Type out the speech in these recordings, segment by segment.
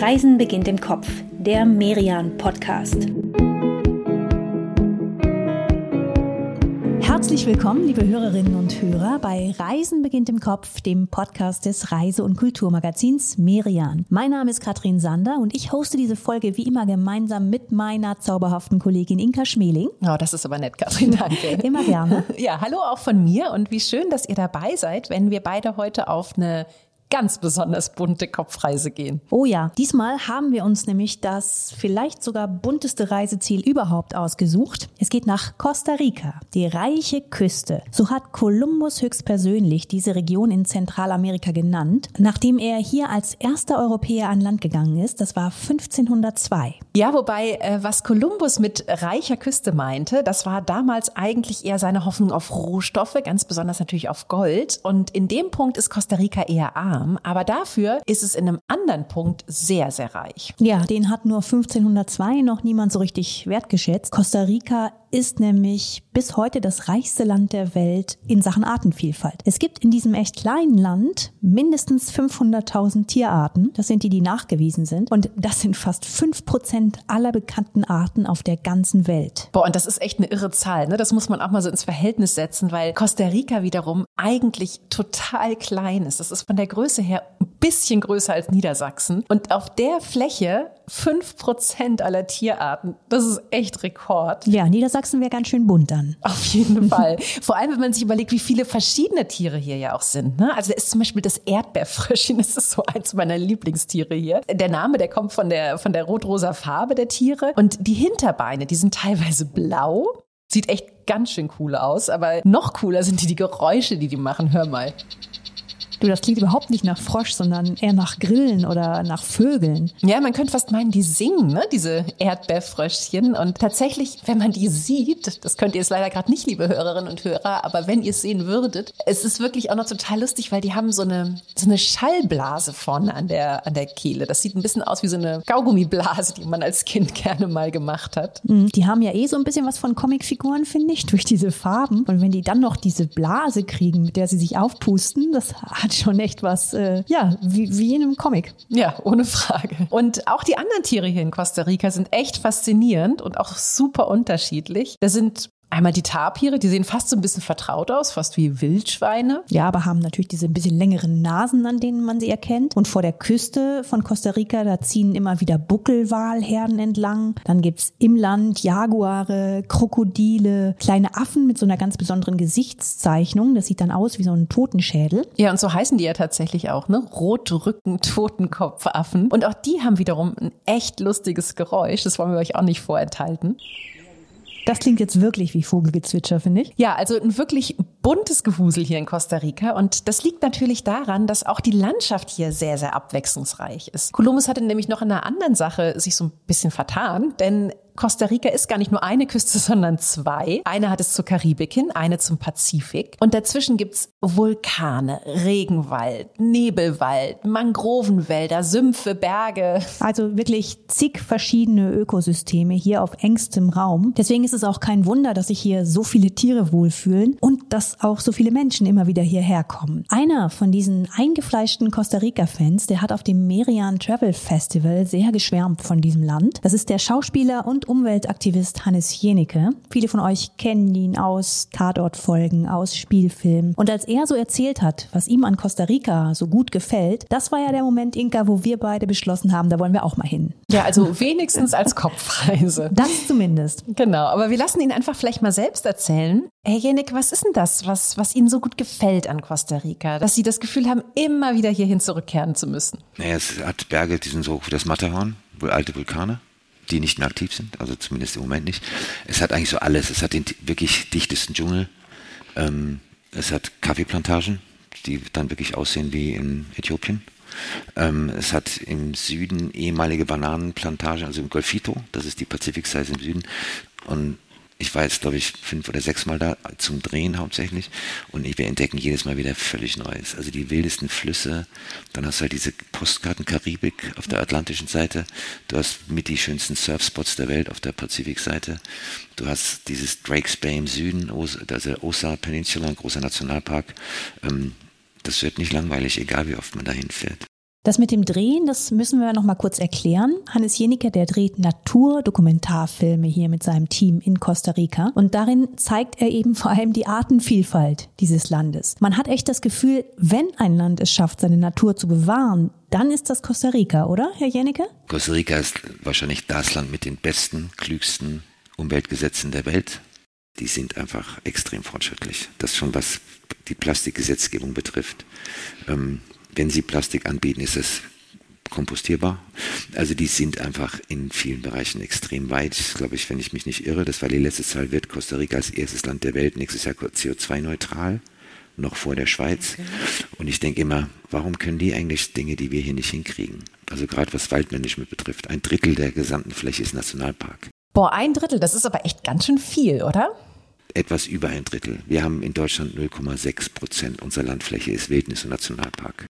Reisen beginnt im Kopf, der Merian Podcast. Herzlich willkommen, liebe Hörerinnen und Hörer, bei Reisen beginnt im Kopf, dem Podcast des Reise- und Kulturmagazins Merian. Mein Name ist Katrin Sander und ich hoste diese Folge wie immer gemeinsam mit meiner zauberhaften Kollegin Inka Schmeling. Oh, das ist aber nett, Katrin, danke. immer gerne. Ja, hallo auch von mir und wie schön, dass ihr dabei seid, wenn wir beide heute auf eine ganz besonders bunte Kopfreise gehen. Oh ja, diesmal haben wir uns nämlich das vielleicht sogar bunteste Reiseziel überhaupt ausgesucht. Es geht nach Costa Rica, die reiche Küste. So hat Kolumbus höchstpersönlich diese Region in Zentralamerika genannt, nachdem er hier als erster Europäer an Land gegangen ist. Das war 1502. Ja, wobei, äh, was Kolumbus mit reicher Küste meinte, das war damals eigentlich eher seine Hoffnung auf Rohstoffe, ganz besonders natürlich auf Gold. Und in dem Punkt ist Costa Rica eher arm arm, aber dafür ist es in einem anderen Punkt sehr, sehr reich. Ja, den hat nur 1502 noch niemand so richtig wertgeschätzt. Costa Rica ist nämlich bis heute das reichste Land der Welt in Sachen Artenvielfalt. Es gibt in diesem echt kleinen Land mindestens 500.000 Tierarten. Das sind die, die nachgewiesen sind. Und das sind fast fünf Prozent aller bekannten Arten auf der ganzen Welt. Boah, und das ist echt eine irre Zahl. Ne? Das muss man auch mal so ins Verhältnis setzen, weil Costa Rica wiederum eigentlich total klein ist. Das ist von der Größe her ein bisschen größer als Niedersachsen. Und auf der Fläche fünf Prozent aller Tierarten. Das ist echt Rekord. Ja, Niedersachsen wäre ganz schön bunt dann. Auf jeden Fall. Vor allem, wenn man sich überlegt, wie viele verschiedene Tiere hier ja auch sind. Ne? Also da ist zum Beispiel das Erdbeerfröschchen. Das ist so eins meiner Lieblingstiere hier. Der Name, der kommt von der, von der rot-rosa Farbe der Tiere. Und die Hinterbeine, die sind teilweise blau. Sieht echt ganz schön cool aus. Aber noch cooler sind die, die Geräusche, die die machen. Hör mal. Du, das klingt überhaupt nicht nach Frosch, sondern eher nach Grillen oder nach Vögeln. Ja, man könnte fast meinen, die singen, ne? diese Erdbeerfröschchen. Und tatsächlich, wenn man die sieht, das könnt ihr jetzt leider gerade nicht, liebe Hörerinnen und Hörer, aber wenn ihr es sehen würdet, es ist wirklich auch noch total lustig, weil die haben so eine, so eine Schallblase vorne an der, an der Kehle. Das sieht ein bisschen aus wie so eine Kaugummiblase, die man als Kind gerne mal gemacht hat. Mhm, die haben ja eh so ein bisschen was von Comicfiguren, finde ich, durch diese Farben. Und wenn die dann noch diese Blase kriegen, mit der sie sich aufpusten, das hat hat schon echt was, äh, ja, wie, wie in einem Comic. Ja, ohne Frage. Und auch die anderen Tiere hier in Costa Rica sind echt faszinierend und auch super unterschiedlich. Da sind Einmal die Tapire, die sehen fast so ein bisschen vertraut aus, fast wie Wildschweine. Ja, aber haben natürlich diese ein bisschen längeren Nasen, an denen man sie erkennt. Und vor der Küste von Costa Rica, da ziehen immer wieder Buckelwalherden entlang. Dann gibt's im Land Jaguare, Krokodile, kleine Affen mit so einer ganz besonderen Gesichtszeichnung. Das sieht dann aus wie so ein Totenschädel. Ja, und so heißen die ja tatsächlich auch, ne? Rotrücken, Totenkopfaffen. Und auch die haben wiederum ein echt lustiges Geräusch. Das wollen wir euch auch nicht vorenthalten. Das klingt jetzt wirklich wie Vogelgezwitscher, finde ich. Ja, also ein wirklich buntes Gewusel hier in Costa Rica. Und das liegt natürlich daran, dass auch die Landschaft hier sehr, sehr abwechslungsreich ist. Kolumbus hatte nämlich noch in einer anderen Sache sich so ein bisschen vertan, denn Costa Rica ist gar nicht nur eine Küste, sondern zwei. Eine hat es zur Karibik hin, eine zum Pazifik. Und dazwischen gibt's Vulkane, Regenwald, Nebelwald, Mangrovenwälder, Sümpfe, Berge. Also wirklich zig verschiedene Ökosysteme hier auf engstem Raum. Deswegen ist es auch kein Wunder, dass sich hier so viele Tiere wohlfühlen und dass auch so viele Menschen immer wieder hierher kommen. Einer von diesen eingefleischten Costa Rica-Fans, der hat auf dem Merian Travel Festival sehr geschwärmt von diesem Land. Das ist der Schauspieler und Umweltaktivist Hannes Jenecke. Viele von euch kennen ihn aus Tatortfolgen, aus Spielfilmen. Und als er so erzählt hat, was ihm an Costa Rica so gut gefällt, das war ja der Moment, Inka, wo wir beide beschlossen haben, da wollen wir auch mal hin. Ja, also wenigstens als Kopfreise. Das zumindest. Genau, aber wir lassen ihn einfach vielleicht mal selbst erzählen. Herr Jenik, was ist denn das, was, was Ihnen so gut gefällt an Costa Rica, dass Sie das Gefühl haben, immer wieder hierhin zurückkehren zu müssen? Naja, es hat Berge, die sind so hoch wie das Matterhorn, wohl alte Vulkane die nicht mehr aktiv sind, also zumindest im Moment nicht. Es hat eigentlich so alles. Es hat den wirklich dichtesten Dschungel. Ähm, es hat Kaffeeplantagen, die dann wirklich aussehen wie in Äthiopien. Ähm, es hat im Süden ehemalige Bananenplantagen, also im Golfito, das ist die Pazifikseite im Süden. Und ich war jetzt, glaube ich, fünf oder sechs Mal da zum Drehen hauptsächlich und wir entdecken jedes Mal wieder völlig Neues. Also die wildesten Flüsse, dann hast du halt diese Postkarten Karibik auf der atlantischen Seite, du hast mit die schönsten Surfspots der Welt auf der Pazifikseite, du hast dieses Drakes Bay im Süden, also Osa Peninsula, ein großer Nationalpark. Ähm, das wird nicht langweilig, egal wie oft man dahin fährt. Das mit dem Drehen, das müssen wir noch mal kurz erklären. Hannes Jenicke, der dreht Naturdokumentarfilme hier mit seinem Team in Costa Rica und darin zeigt er eben vor allem die Artenvielfalt dieses Landes. Man hat echt das Gefühl, wenn ein Land es schafft, seine Natur zu bewahren, dann ist das Costa Rica, oder, Herr Jenicke? Costa Rica ist wahrscheinlich das Land mit den besten, klügsten Umweltgesetzen der Welt. Die sind einfach extrem fortschrittlich. Das schon was die Plastikgesetzgebung betrifft. Ähm, wenn sie Plastik anbieten, ist es kompostierbar. Also die sind einfach in vielen Bereichen extrem weit. Ich glaube ich, wenn ich mich nicht irre, das war die letzte Zahl, wird Costa Rica als erstes Land der Welt nächstes Jahr CO2-neutral, noch vor der Schweiz. Okay. Und ich denke immer, warum können die eigentlich Dinge, die wir hier nicht hinkriegen? Also gerade was Waldmanagement betrifft, ein Drittel der gesamten Fläche ist Nationalpark. Boah, ein Drittel, das ist aber echt ganz schön viel, oder? Etwas über ein Drittel. Wir haben in Deutschland 0,6 Prozent unserer Landfläche ist Wildnis und Nationalpark.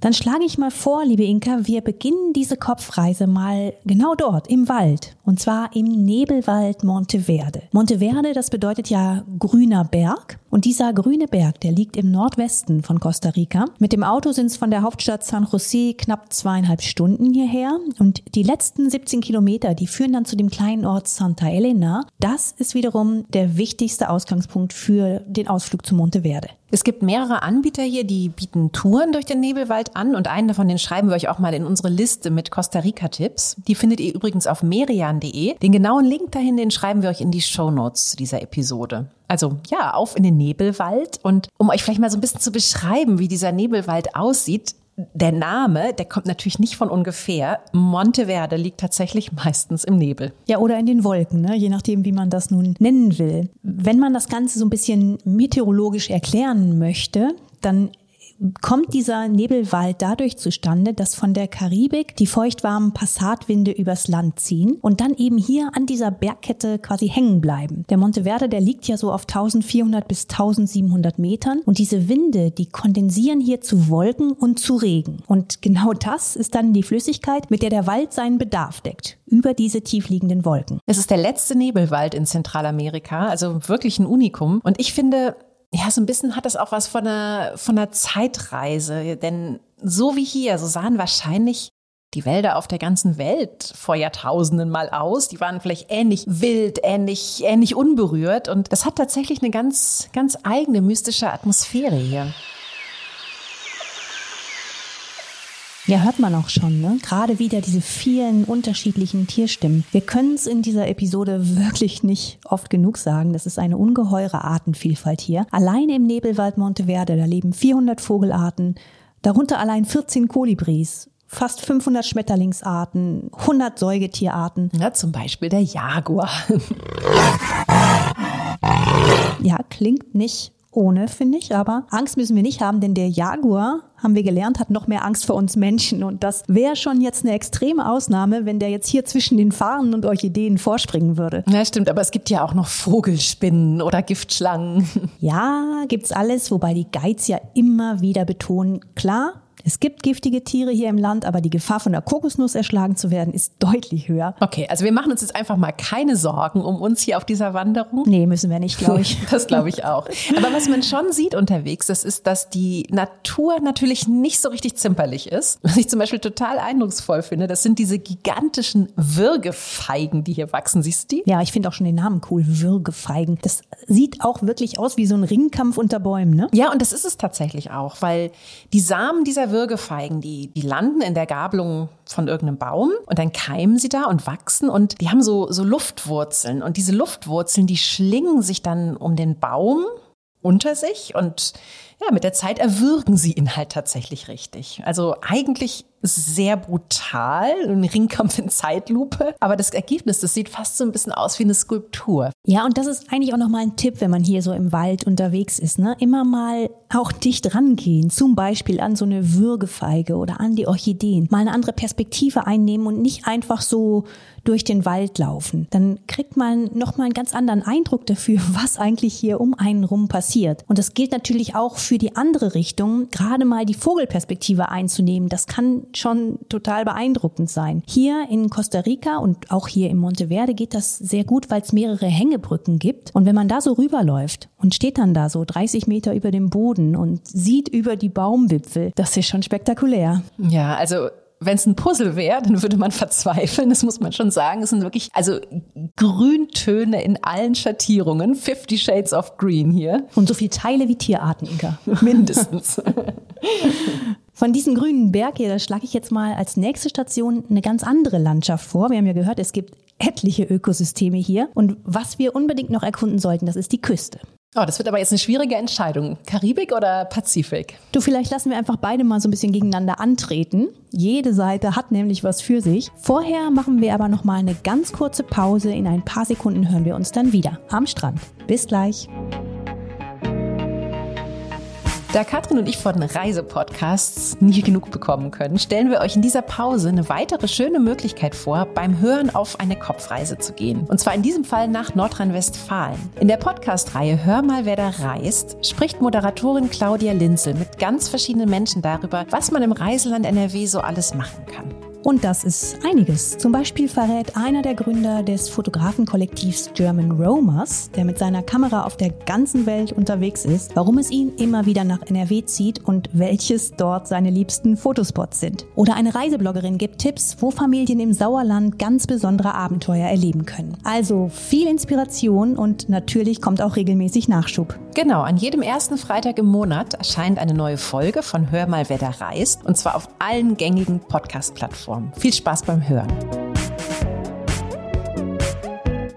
Dann schlage ich mal vor, liebe Inka, wir beginnen diese Kopfreise mal genau dort, im Wald. Und zwar im Nebelwald Monteverde. Monteverde, das bedeutet ja grüner Berg. Und dieser grüne Berg, der liegt im Nordwesten von Costa Rica. Mit dem Auto sind es von der Hauptstadt San José knapp zweieinhalb Stunden hierher. Und die letzten 17 Kilometer, die führen dann zu dem kleinen Ort Santa Elena. Das ist wiederum der wichtigste Ausgangspunkt für den Ausflug zu Monteverde. Es gibt mehrere Anbieter hier, die bieten Touren durch den Nebelwald an und einen davon, den schreiben wir euch auch mal in unsere Liste mit Costa Rica-Tipps. Die findet ihr übrigens auf merian.de. Den genauen Link dahin, den schreiben wir euch in die Show Notes zu dieser Episode. Also ja, auf in den Nebelwald und um euch vielleicht mal so ein bisschen zu beschreiben, wie dieser Nebelwald aussieht, der Name, der kommt natürlich nicht von ungefähr. Monteverde liegt tatsächlich meistens im Nebel. Ja, oder in den Wolken, ne? je nachdem, wie man das nun nennen will. Wenn man das Ganze so ein bisschen meteorologisch erklären möchte, dann kommt dieser Nebelwald dadurch zustande, dass von der Karibik die feuchtwarmen Passatwinde übers Land ziehen und dann eben hier an dieser Bergkette quasi hängen bleiben. Der Monteverde, der liegt ja so auf 1400 bis 1700 Metern und diese Winde, die kondensieren hier zu Wolken und zu Regen. Und genau das ist dann die Flüssigkeit, mit der der Wald seinen Bedarf deckt über diese tiefliegenden Wolken. Es ist der letzte Nebelwald in Zentralamerika, also wirklich ein Unikum. Und ich finde, ja, so ein bisschen hat das auch was von einer, von einer Zeitreise. Denn so wie hier, so sahen wahrscheinlich die Wälder auf der ganzen Welt vor Jahrtausenden mal aus. Die waren vielleicht ähnlich wild, ähnlich, ähnlich unberührt. Und das hat tatsächlich eine ganz, ganz eigene mystische Atmosphäre hier. Ja, hört man auch schon, ne? Gerade wieder diese vielen unterschiedlichen Tierstimmen. Wir können es in dieser Episode wirklich nicht oft genug sagen. Das ist eine ungeheure Artenvielfalt hier. Alleine im Nebelwald Monteverde, da leben 400 Vogelarten, darunter allein 14 Kolibris, fast 500 Schmetterlingsarten, 100 Säugetierarten. Ja, zum Beispiel der Jaguar. ja, klingt nicht ohne, finde ich, aber Angst müssen wir nicht haben, denn der Jaguar haben wir gelernt, hat noch mehr Angst vor uns Menschen. Und das wäre schon jetzt eine extreme Ausnahme, wenn der jetzt hier zwischen den Fahnen und Orchideen vorspringen würde. Ja, stimmt, aber es gibt ja auch noch Vogelspinnen oder Giftschlangen. Ja, gibt's alles, wobei die Guides ja immer wieder betonen, klar, es gibt giftige Tiere hier im Land, aber die Gefahr von der Kokosnuss erschlagen zu werden ist deutlich höher. Okay, also wir machen uns jetzt einfach mal keine Sorgen um uns hier auf dieser Wanderung. Nee, müssen wir nicht, glaube ich. das glaube ich auch. Aber was man schon sieht unterwegs, das ist, dass die Natur natürlich nicht so richtig zimperlich ist. Was ich zum Beispiel total eindrucksvoll finde, das sind diese gigantischen Würgefeigen, die hier wachsen. Siehst du die? Ja, ich finde auch schon den Namen cool, Würgefeigen. Das sieht auch wirklich aus wie so ein Ringkampf unter Bäumen, ne? Ja, und das ist es tatsächlich auch, weil die Samen dieser Würgefeigen, die, die landen in der Gabelung von irgendeinem Baum und dann keimen sie da und wachsen und die haben so, so Luftwurzeln und diese Luftwurzeln, die schlingen sich dann um den Baum unter sich und ja, mit der Zeit erwürgen sie ihn halt tatsächlich richtig. Also eigentlich sehr brutal, ein Ringkampf in Zeitlupe, aber das Ergebnis, das sieht fast so ein bisschen aus wie eine Skulptur. Ja, und das ist eigentlich auch nochmal ein Tipp, wenn man hier so im Wald unterwegs ist, ne? Immer mal auch dicht rangehen, zum Beispiel an so eine Würgefeige oder an die Orchideen, mal eine andere Perspektive einnehmen und nicht einfach so durch den Wald laufen. Dann kriegt man nochmal einen ganz anderen Eindruck dafür, was eigentlich hier um einen rum passiert. Und das gilt natürlich auch für für die andere Richtung gerade mal die Vogelperspektive einzunehmen. Das kann schon total beeindruckend sein. Hier in Costa Rica und auch hier in Monteverde geht das sehr gut, weil es mehrere Hängebrücken gibt. Und wenn man da so rüberläuft und steht dann da so 30 Meter über dem Boden und sieht über die Baumwipfel, das ist schon spektakulär. Ja, also wenn es ein Puzzle wäre, dann würde man verzweifeln. Das muss man schon sagen. Es sind wirklich, also Grüntöne in allen Schattierungen. Fifty Shades of Green hier. Und so viele Teile wie Tierarten, Inka. Mindestens. Von diesem grünen Berg hier, da schlage ich jetzt mal als nächste Station eine ganz andere Landschaft vor. Wir haben ja gehört, es gibt etliche Ökosysteme hier. Und was wir unbedingt noch erkunden sollten, das ist die Küste. Oh, das wird aber jetzt eine schwierige Entscheidung. Karibik oder Pazifik? Du, vielleicht lassen wir einfach beide mal so ein bisschen gegeneinander antreten. Jede Seite hat nämlich was für sich. Vorher machen wir aber noch mal eine ganz kurze Pause. In ein paar Sekunden hören wir uns dann wieder am Strand. Bis gleich. Da Katrin und ich von Reisepodcasts nie genug bekommen können, stellen wir euch in dieser Pause eine weitere schöne Möglichkeit vor, beim Hören auf eine Kopfreise zu gehen. Und zwar in diesem Fall nach Nordrhein-Westfalen. In der Podcast-Reihe Hör mal, wer da reist, spricht Moderatorin Claudia Linzel mit ganz verschiedenen Menschen darüber, was man im Reiseland NRW so alles machen kann. Und das ist einiges. Zum Beispiel verrät einer der Gründer des Fotografenkollektivs German Romers, der mit seiner Kamera auf der ganzen Welt unterwegs ist, warum es ihn immer wieder nach NRW zieht und welches dort seine liebsten Fotospots sind. Oder eine Reisebloggerin gibt Tipps, wo Familien im Sauerland ganz besondere Abenteuer erleben können. Also viel Inspiration und natürlich kommt auch regelmäßig Nachschub. Genau, an jedem ersten Freitag im Monat erscheint eine neue Folge von Hör mal, wer da reist. Und zwar auf allen gängigen Podcast-Plattformen. Viel Spaß beim Hören.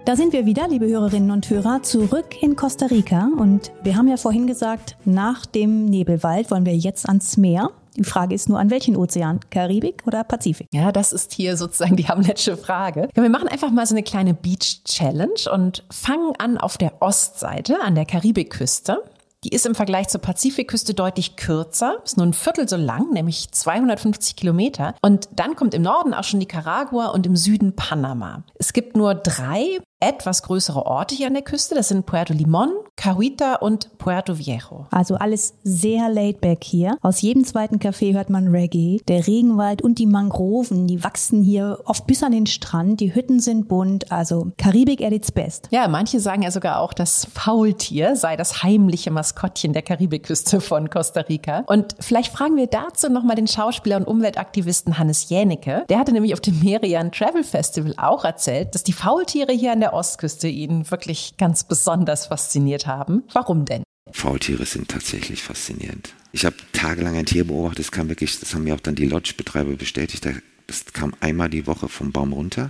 Da sind wir wieder, liebe Hörerinnen und Hörer, zurück in Costa Rica. Und wir haben ja vorhin gesagt, nach dem Nebelwald wollen wir jetzt ans Meer. Die Frage ist nur, an welchen Ozean? Karibik oder Pazifik? Ja, das ist hier sozusagen die Hamletsche Frage. Ja, wir machen einfach mal so eine kleine Beach-Challenge und fangen an auf der Ostseite, an der Karibikküste. Die ist im Vergleich zur Pazifikküste deutlich kürzer, ist nur ein Viertel so lang, nämlich 250 Kilometer. Und dann kommt im Norden auch schon Nicaragua und im Süden Panama. Es gibt nur drei etwas größere Orte hier an der Küste. Das sind Puerto Limon, Cahuita und Puerto Viejo. Also alles sehr laid back hier. Aus jedem zweiten Café hört man Reggae. Der Regenwald und die Mangroven, die wachsen hier oft bis an den Strand. Die Hütten sind bunt. Also Karibik at its best. Ja, manche sagen ja sogar auch, das Faultier sei das heimliche Maskottchen der Karibikküste von Costa Rica. Und vielleicht fragen wir dazu nochmal den Schauspieler und Umweltaktivisten Hannes Jänicke. Der hatte nämlich auf dem Merian Travel Festival auch erzählt, dass die Faultiere hier an der Ostküste ihn wirklich ganz besonders fasziniert haben. Warum denn? Faultiere sind tatsächlich faszinierend. Ich habe tagelang ein Tier beobachtet, das kam wirklich, das haben mir auch dann die Lodge-Betreiber bestätigt, das kam einmal die Woche vom Baum runter,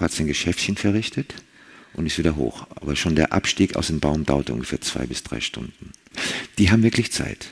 hat sein Geschäftchen verrichtet und ist wieder hoch. Aber schon der Abstieg aus dem Baum dauert ungefähr zwei bis drei Stunden. Die haben wirklich Zeit.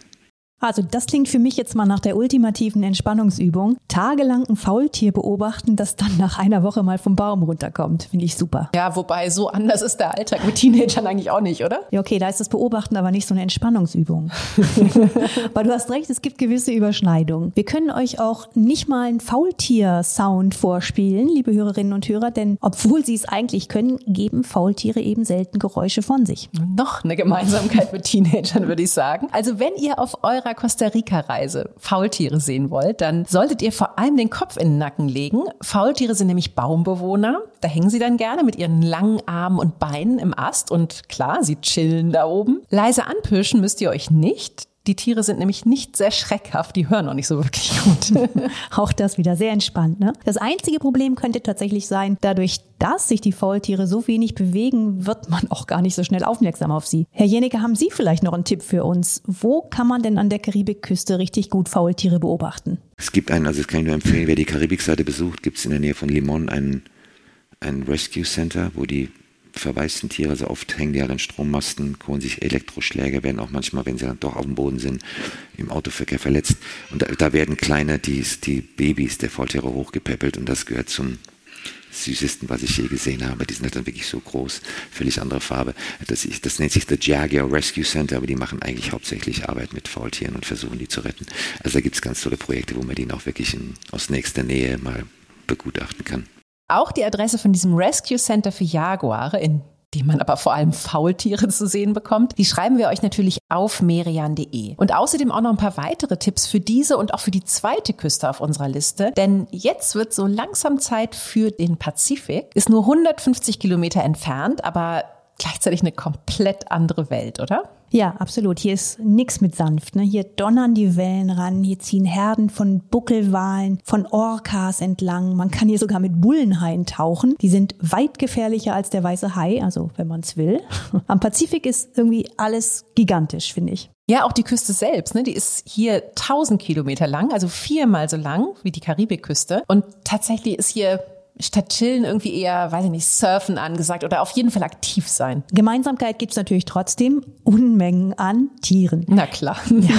Also das klingt für mich jetzt mal nach der ultimativen Entspannungsübung. Tagelang ein Faultier beobachten, das dann nach einer Woche mal vom Baum runterkommt. Finde ich super. Ja, wobei so anders ist der Alltag mit Teenagern eigentlich auch nicht, oder? Ja, okay, da ist das Beobachten aber nicht so eine Entspannungsübung. aber du hast recht, es gibt gewisse Überschneidungen. Wir können euch auch nicht mal einen Faultier-Sound vorspielen, liebe Hörerinnen und Hörer, denn obwohl sie es eigentlich können, geben Faultiere eben selten Geräusche von sich. Noch eine Gemeinsamkeit mit Teenagern, würde ich sagen. Also wenn ihr auf eurer eurer Costa Rica-Reise Faultiere sehen wollt, dann solltet ihr vor allem den Kopf in den Nacken legen. Faultiere sind nämlich Baumbewohner. Da hängen sie dann gerne mit ihren langen Armen und Beinen im Ast und klar, sie chillen da oben. Leise anpirschen müsst ihr euch nicht. Die Tiere sind nämlich nicht sehr schreckhaft, die hören auch nicht so wirklich gut. auch das wieder sehr entspannt. Ne? Das einzige Problem könnte tatsächlich sein, dadurch, dass sich die Faultiere so wenig bewegen, wird man auch gar nicht so schnell aufmerksam auf sie. Herr Jenecke, haben Sie vielleicht noch einen Tipp für uns? Wo kann man denn an der Karibikküste richtig gut Faultiere beobachten? Es gibt einen, also das kann ich nur empfehlen, wer die Karibikseite besucht, gibt es in der Nähe von Limon ein, ein Rescue Center, wo die verwaisten Tiere, also oft hängen die halt an Strommasten, holen sich Elektroschläge, werden auch manchmal, wenn sie dann doch auf dem Boden sind, im Autoverkehr verletzt. Und da, da werden kleine, die, die Babys der Faultiere hochgepäppelt und das gehört zum süßesten, was ich je gesehen habe. Die sind halt dann wirklich so groß, völlig andere Farbe. Das, ist, das nennt sich The Jaguar Rescue Center, aber die machen eigentlich hauptsächlich Arbeit mit Faultieren und versuchen die zu retten. Also da gibt es ganz tolle Projekte, wo man die auch wirklich in, aus nächster Nähe mal begutachten kann. Auch die Adresse von diesem Rescue Center für Jaguare in die man aber vor allem Faultiere zu sehen bekommt, die schreiben wir euch natürlich auf merian.de. Und außerdem auch noch ein paar weitere Tipps für diese und auch für die zweite Küste auf unserer Liste. Denn jetzt wird so langsam Zeit für den Pazifik. Ist nur 150 Kilometer entfernt, aber gleichzeitig eine komplett andere Welt, oder? Ja, absolut. Hier ist nix mit sanft. Ne? Hier donnern die Wellen ran, hier ziehen Herden von Buckelwalen, von Orcas entlang. Man kann hier sogar mit Bullenhaien tauchen. Die sind weit gefährlicher als der weiße Hai, also wenn man es will. Am Pazifik ist irgendwie alles gigantisch, finde ich. Ja, auch die Küste selbst, ne, die ist hier 1000 Kilometer lang, also viermal so lang wie die Karibikküste. Und tatsächlich ist hier statt chillen irgendwie eher, weiß ich nicht, surfen angesagt oder auf jeden Fall aktiv sein. Gemeinsamkeit gibt's natürlich trotzdem Unmengen an Tieren. Na klar. Ja.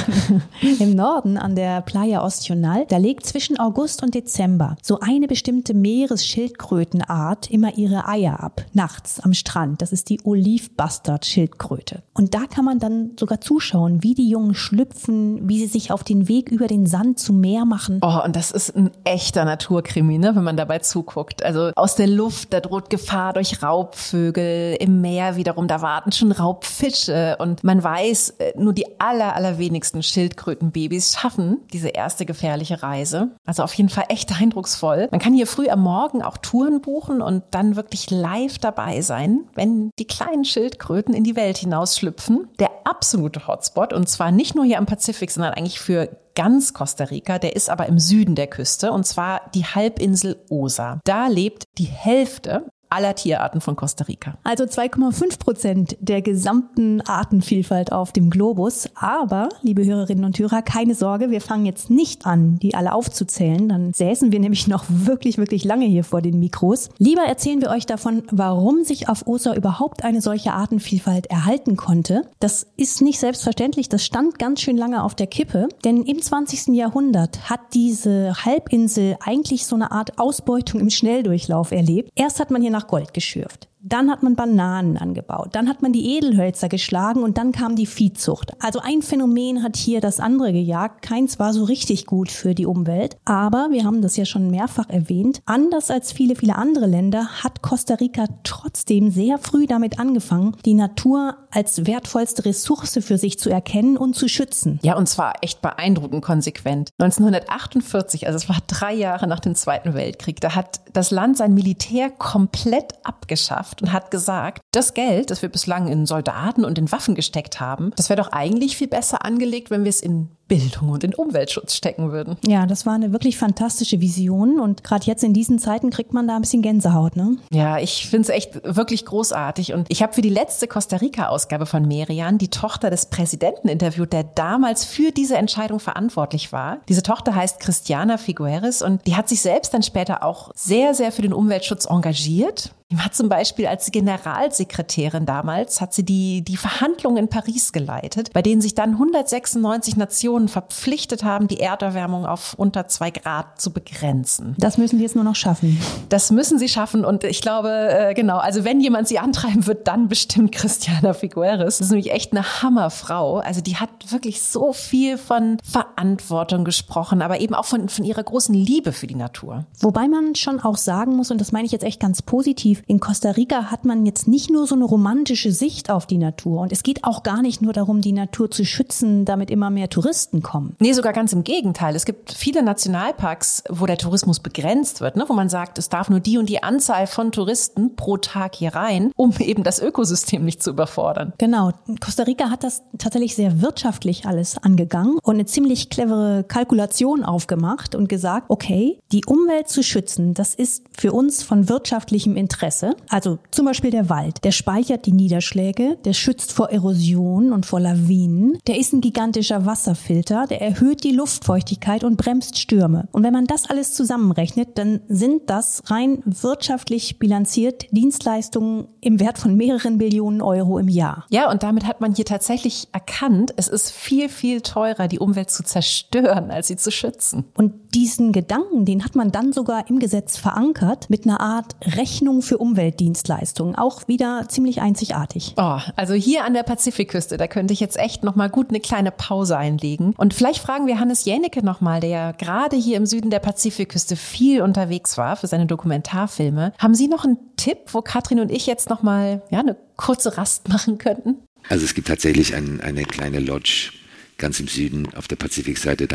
Im Norden an der Playa Ostional, da legt zwischen August und Dezember so eine bestimmte Meeresschildkrötenart immer ihre Eier ab, nachts am Strand. Das ist die Olive-Bastard-Schildkröte. Und da kann man dann sogar zuschauen, wie die Jungen schlüpfen, wie sie sich auf den Weg über den Sand zum Meer machen. Oh, und das ist ein echter Naturkrimi, ne, wenn man dabei zuguckt. Also aus der Luft, da droht Gefahr durch Raubvögel, im Meer wiederum, da warten schon Raubfische und man weiß, äh, nur die aller, allerwenigsten Schildkrötenbabys schaffen diese erste gefährliche Reise. Also auf jeden Fall echt eindrucksvoll. Man kann hier früh am Morgen auch Touren buchen und dann wirklich live dabei sein, wenn die kleinen Schildkröten in die Welt hinausschlüpfen. Der absolute Hotspot und zwar nicht nur hier am Pazifik, sondern eigentlich für ganz Costa Rica, der ist aber im Süden der Küste und zwar die Halbinsel Osa. Da lebt die Hälfte aller Tierarten von Costa Rica. Also 2,5 Prozent der gesamten Artenvielfalt auf dem Globus. Aber, liebe Hörerinnen und Hörer, keine Sorge, wir fangen jetzt nicht an, die alle aufzuzählen. Dann säßen wir nämlich noch wirklich, wirklich lange hier vor den Mikros. Lieber erzählen wir euch davon, warum sich auf Osa überhaupt eine solche Artenvielfalt erhalten konnte. Das ist nicht selbstverständlich. Das stand ganz schön lange auf der Kippe. Denn im 20. Jahrhundert hat diese Halbinsel eigentlich so eine Art Ausbeutung im Schnelldurchlauf erlebt. Erst hat man hier nach nach Gold geschürft. Dann hat man Bananen angebaut, dann hat man die Edelhölzer geschlagen und dann kam die Viehzucht. Also ein Phänomen hat hier das andere gejagt. Keins war so richtig gut für die Umwelt. Aber wir haben das ja schon mehrfach erwähnt. Anders als viele, viele andere Länder hat Costa Rica trotzdem sehr früh damit angefangen, die Natur als wertvollste Ressource für sich zu erkennen und zu schützen. Ja, und zwar echt beeindruckend konsequent. 1948, also es war drei Jahre nach dem Zweiten Weltkrieg, da hat das Land sein Militär komplett abgeschafft Wirtschaft und hat gesagt, das Geld, das wir bislang in Soldaten und in Waffen gesteckt haben, das wäre doch eigentlich viel besser angelegt, wenn wir es in Bildung und in Umweltschutz stecken würden. Ja, das war eine wirklich fantastische Vision und gerade jetzt in diesen Zeiten kriegt man da ein bisschen Gänsehaut, ne? Ja, ich finde es echt wirklich großartig und ich habe für die letzte Costa Rica Ausgabe von Merian die Tochter des Präsidenten interviewt, der damals für diese Entscheidung verantwortlich war. Diese Tochter heißt Christiana Figueres und die hat sich selbst dann später auch sehr sehr für den Umweltschutz engagiert die war zum Beispiel als Generalsekretärin damals, hat sie die, die Verhandlungen in Paris geleitet, bei denen sich dann 196 Nationen verpflichtet haben, die Erderwärmung auf unter zwei Grad zu begrenzen. Das müssen sie jetzt nur noch schaffen. Das müssen sie schaffen und ich glaube, äh, genau, also wenn jemand sie antreiben wird, dann bestimmt Christiana Figueres. Das ist nämlich echt eine Hammerfrau. Also die hat wirklich so viel von Verantwortung gesprochen, aber eben auch von, von ihrer großen Liebe für die Natur. Wobei man schon auch sagen muss, und das meine ich jetzt echt ganz positiv, in Costa Rica hat man jetzt nicht nur so eine romantische Sicht auf die Natur und es geht auch gar nicht nur darum, die Natur zu schützen, damit immer mehr Touristen kommen. Nee, sogar ganz im Gegenteil. Es gibt viele Nationalparks, wo der Tourismus begrenzt wird, ne? wo man sagt, es darf nur die und die Anzahl von Touristen pro Tag hier rein, um eben das Ökosystem nicht zu überfordern. Genau. Costa Rica hat das tatsächlich sehr wirtschaftlich alles angegangen und eine ziemlich clevere Kalkulation aufgemacht und gesagt, okay, die Umwelt zu schützen, das ist für uns von wirtschaftlichem Interesse. Presse. Also zum Beispiel der Wald. Der speichert die Niederschläge, der schützt vor Erosion und vor Lawinen. Der ist ein gigantischer Wasserfilter, der erhöht die Luftfeuchtigkeit und bremst Stürme. Und wenn man das alles zusammenrechnet, dann sind das rein wirtschaftlich bilanziert Dienstleistungen im Wert von mehreren Billionen Euro im Jahr. Ja, und damit hat man hier tatsächlich erkannt, es ist viel, viel teurer, die Umwelt zu zerstören, als sie zu schützen. Und diesen Gedanken, den hat man dann sogar im Gesetz verankert mit einer Art Rechnung für für Umweltdienstleistungen. Auch wieder ziemlich einzigartig. Oh, also hier an der Pazifikküste, da könnte ich jetzt echt nochmal gut eine kleine Pause einlegen. Und vielleicht fragen wir Hannes Jänicke nochmal, der ja gerade hier im Süden der Pazifikküste viel unterwegs war für seine Dokumentarfilme. Haben Sie noch einen Tipp, wo Katrin und ich jetzt nochmal ja, eine kurze Rast machen könnten? Also es gibt tatsächlich ein, eine kleine Lodge ganz im Süden auf der Pazifikseite.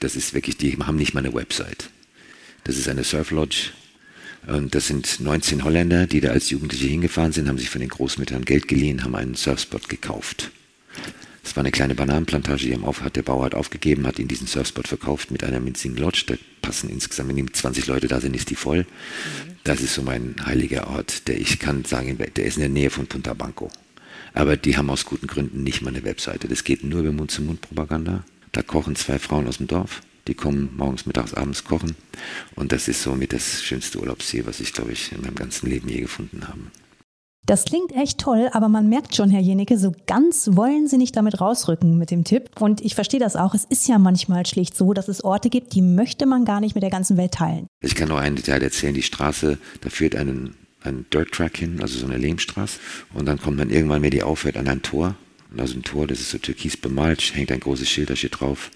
Das ist wirklich, die haben nicht mal eine Website. Das ist eine Surf Lodge. Und das sind 19 Holländer, die da als Jugendliche hingefahren sind, haben sich von den Großmüttern Geld geliehen, haben einen Surfspot gekauft. Das war eine kleine Bananenplantage, die hat der Bauer hat aufgegeben, hat ihnen diesen Surfspot verkauft mit einer winzigen Lodge. Da passen insgesamt, wenn 20 Leute da sind, ist die voll. Das ist so mein heiliger Ort, der ich kann sagen, der ist in der Nähe von Punta Banco. Aber die haben aus guten Gründen nicht mal eine Webseite. Das geht nur über Mund-zu-Mund-Propaganda. Da kochen zwei Frauen aus dem Dorf. Die kommen morgens, mittags, abends kochen. Und das ist somit das schönste Urlaubsziel, was ich, glaube ich, in meinem ganzen Leben je gefunden habe. Das klingt echt toll, aber man merkt schon, Herr Jenecke, so ganz wollen Sie nicht damit rausrücken mit dem Tipp. Und ich verstehe das auch. Es ist ja manchmal schlicht so, dass es Orte gibt, die möchte man gar nicht mit der ganzen Welt teilen. Ich kann noch ein Detail erzählen. Die Straße, da führt einen, ein Dirt Track hin, also so eine Lehmstraße. Und dann kommt man irgendwann, wenn die aufhört, an ein Tor. Und aus dem Tor, das ist so türkis bemalt, hängt ein großes Schild, da steht drauf,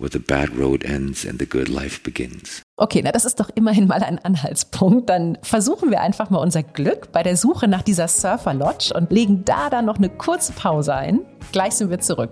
where the bad road ends and the good life begins. Okay, na das ist doch immerhin mal ein Anhaltspunkt. Dann versuchen wir einfach mal unser Glück bei der Suche nach dieser Surfer Lodge und legen da dann noch eine kurze Pause ein. Gleich sind wir zurück.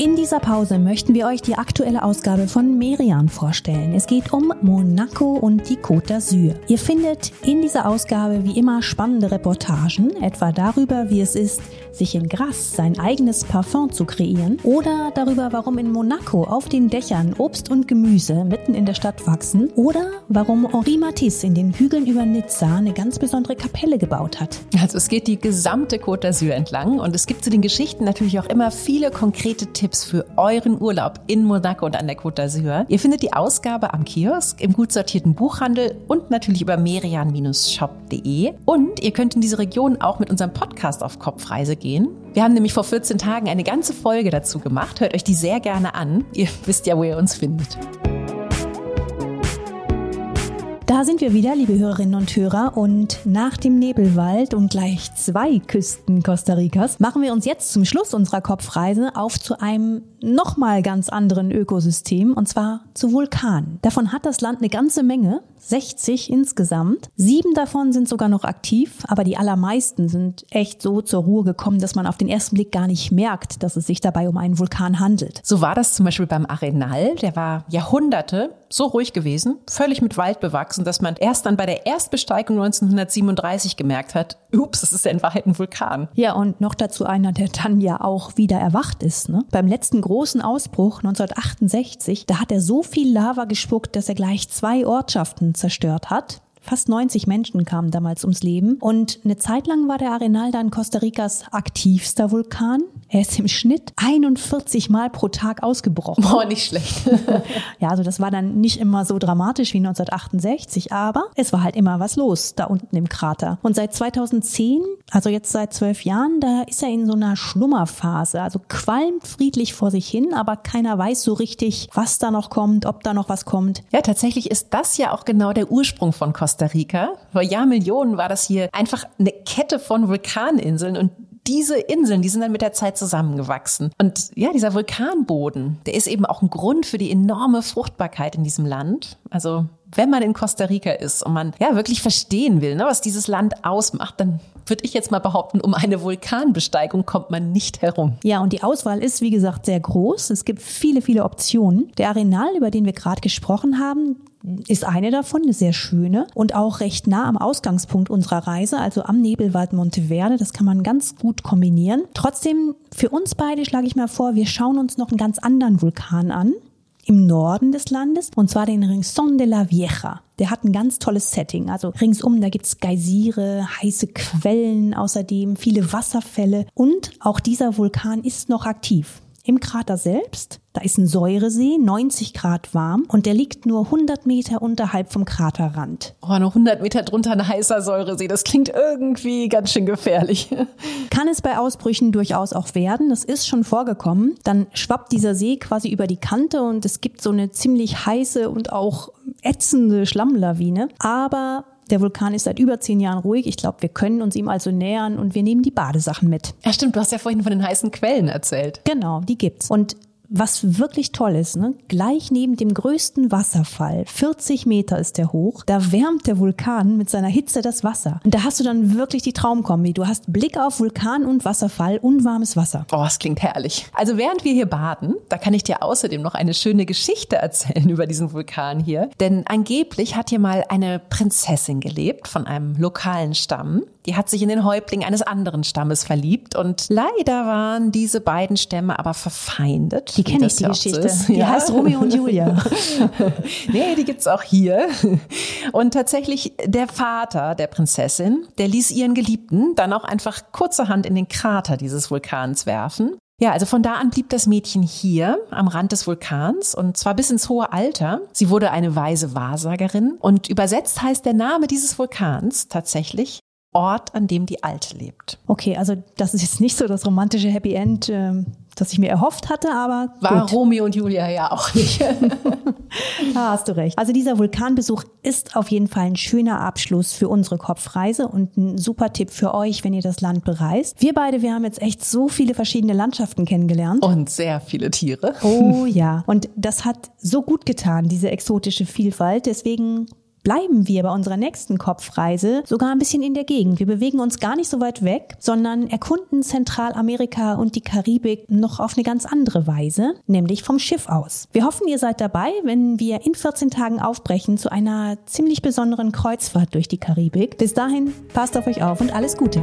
In dieser Pause möchten wir euch die aktuelle Ausgabe von Merian vorstellen. Es geht um Monaco und die Côte d'Azur. Ihr findet in dieser Ausgabe wie immer spannende Reportagen, etwa darüber, wie es ist, sich in Grasse sein eigenes Parfum zu kreieren oder darüber, warum in Monaco auf den Dächern Obst und Gemüse mitten in der Stadt wachsen oder warum Henri Matisse in den Hügeln über Nizza eine ganz besondere Kapelle gebaut hat. Also es geht die gesamte Côte d'Azur entlang und es gibt zu den Geschichten natürlich auch immer viele konkrete Tipps für euren Urlaub in Monaco und an der Côte d'Azur. Ihr findet die Ausgabe am Kiosk, im gut sortierten Buchhandel und natürlich über merian-shop.de und ihr könnt in diese Region auch mit unserem Podcast auf Kopfreise gehen. Wir haben nämlich vor 14 Tagen eine ganze Folge dazu gemacht. Hört euch die sehr gerne an. Ihr wisst ja, wo ihr uns findet. Da sind wir wieder, liebe Hörerinnen und Hörer. Und nach dem Nebelwald und gleich zwei Küsten Costa Ricas machen wir uns jetzt zum Schluss unserer Kopfreise auf zu einem nochmal ganz anderen Ökosystem, und zwar zu Vulkanen. Davon hat das Land eine ganze Menge. 60 insgesamt. Sieben davon sind sogar noch aktiv, aber die allermeisten sind echt so zur Ruhe gekommen, dass man auf den ersten Blick gar nicht merkt, dass es sich dabei um einen Vulkan handelt. So war das zum Beispiel beim Arenal. Der war Jahrhunderte so ruhig gewesen, völlig mit Wald bewachsen, dass man erst dann bei der Erstbesteigung 1937 gemerkt hat, ups, das ist ja in Wahrheit ein Vulkan. Ja, und noch dazu einer, der dann ja auch wieder erwacht ist. Ne? Beim letzten großen Ausbruch 1968, da hat er so viel Lava gespuckt, dass er gleich zwei Ortschaften zerstört hat. Fast 90 Menschen kamen damals ums Leben. Und eine Zeit lang war der Arenal dann Costa Ricas aktivster Vulkan. Er ist im Schnitt 41 Mal pro Tag ausgebrochen. Boah, nicht schlecht. ja, also das war dann nicht immer so dramatisch wie 1968, aber es war halt immer was los da unten im Krater. Und seit 2010, also jetzt seit zwölf Jahren, da ist er in so einer Schlummerphase. Also qualmt friedlich vor sich hin, aber keiner weiß so richtig, was da noch kommt, ob da noch was kommt. Ja, tatsächlich ist das ja auch genau der Ursprung von Costa Rica. Vor Jahrmillionen war das hier einfach eine Kette von Vulkaninseln und diese Inseln, die sind dann mit der Zeit zusammengewachsen. Und ja, dieser Vulkanboden, der ist eben auch ein Grund für die enorme Fruchtbarkeit in diesem Land. Also wenn man in Costa Rica ist und man ja wirklich verstehen will, ne, was dieses Land ausmacht, dann würde ich jetzt mal behaupten, um eine Vulkanbesteigung kommt man nicht herum. Ja, und die Auswahl ist, wie gesagt, sehr groß. Es gibt viele, viele Optionen. Der Arenal, über den wir gerade gesprochen haben, ist eine davon, eine sehr schöne und auch recht nah am Ausgangspunkt unserer Reise, also am Nebelwald Monteverde. Das kann man ganz gut kombinieren. Trotzdem, für uns beide schlage ich mal vor, wir schauen uns noch einen ganz anderen Vulkan an im Norden des Landes, und zwar den Rincon de la Vieja. Der hat ein ganz tolles Setting. Also ringsum, da gibt's Geysire, heiße Quellen, außerdem viele Wasserfälle und auch dieser Vulkan ist noch aktiv. Im Krater selbst, da ist ein Säuresee, 90 Grad warm und der liegt nur 100 Meter unterhalb vom Kraterrand. Oh, nur 100 Meter drunter ein heißer Säuresee, das klingt irgendwie ganz schön gefährlich. Kann es bei Ausbrüchen durchaus auch werden, das ist schon vorgekommen. Dann schwappt dieser See quasi über die Kante und es gibt so eine ziemlich heiße und auch ätzende Schlammlawine. Aber der Vulkan ist seit über zehn Jahren ruhig. Ich glaube, wir können uns ihm also nähern und wir nehmen die Badesachen mit. Ja, stimmt. Du hast ja vorhin von den heißen Quellen erzählt. Genau, die gibt's. Und was wirklich toll ist, ne? gleich neben dem größten Wasserfall, 40 Meter ist der hoch, da wärmt der Vulkan mit seiner Hitze das Wasser. Und da hast du dann wirklich die Traumkombi. Du hast Blick auf Vulkan und Wasserfall und warmes Wasser. Oh, es klingt herrlich. Also während wir hier baden, da kann ich dir außerdem noch eine schöne Geschichte erzählen über diesen Vulkan hier. Denn angeblich hat hier mal eine Prinzessin gelebt von einem lokalen Stamm. Die hat sich in den Häuptling eines anderen Stammes verliebt und leider waren diese beiden Stämme aber verfeindet. Die kenne ich, die Geschichte. Ist. Die ja. heißt Romeo und Julia. nee, die gibt's auch hier. Und tatsächlich der Vater der Prinzessin, der ließ ihren Geliebten dann auch einfach kurzerhand in den Krater dieses Vulkans werfen. Ja, also von da an blieb das Mädchen hier am Rand des Vulkans und zwar bis ins hohe Alter. Sie wurde eine weise Wahrsagerin und übersetzt heißt der Name dieses Vulkans tatsächlich Ort, an dem die Alte lebt. Okay, also das ist jetzt nicht so das romantische Happy End, ähm, das ich mir erhofft hatte, aber war gut. Romeo und Julia ja auch nicht. da hast du recht. Also dieser Vulkanbesuch ist auf jeden Fall ein schöner Abschluss für unsere Kopfreise und ein super Tipp für euch, wenn ihr das Land bereist. Wir beide, wir haben jetzt echt so viele verschiedene Landschaften kennengelernt und sehr viele Tiere. Oh ja, und das hat so gut getan, diese exotische Vielfalt. Deswegen bleiben wir bei unserer nächsten Kopfreise sogar ein bisschen in der Gegend. Wir bewegen uns gar nicht so weit weg, sondern erkunden Zentralamerika und die Karibik noch auf eine ganz andere Weise, nämlich vom Schiff aus. Wir hoffen, ihr seid dabei, wenn wir in 14 Tagen aufbrechen zu einer ziemlich besonderen Kreuzfahrt durch die Karibik. Bis dahin, passt auf euch auf und alles Gute.